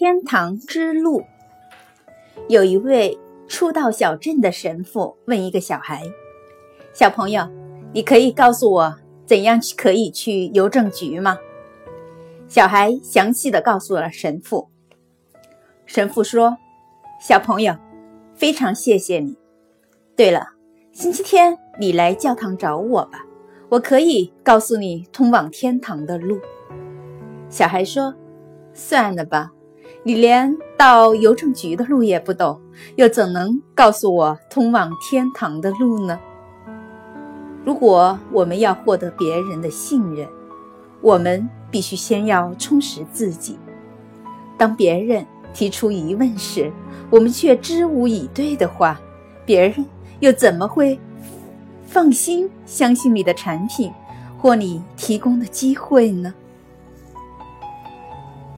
天堂之路。有一位初到小镇的神父问一个小孩：“小朋友，你可以告诉我怎样去可以去邮政局吗？”小孩详细的告诉了神父。神父说：“小朋友，非常谢谢你。对了，星期天你来教堂找我吧，我可以告诉你通往天堂的路。”小孩说：“算了吧，你连到邮政局的路也不懂，又怎能告诉我通往天堂的路呢？”如果我们要获得别人的信任，我们必须先要充实自己。当别人提出疑问时，我们却知无以对的话，别人又怎么会放心相信你的产品或你提供的机会呢？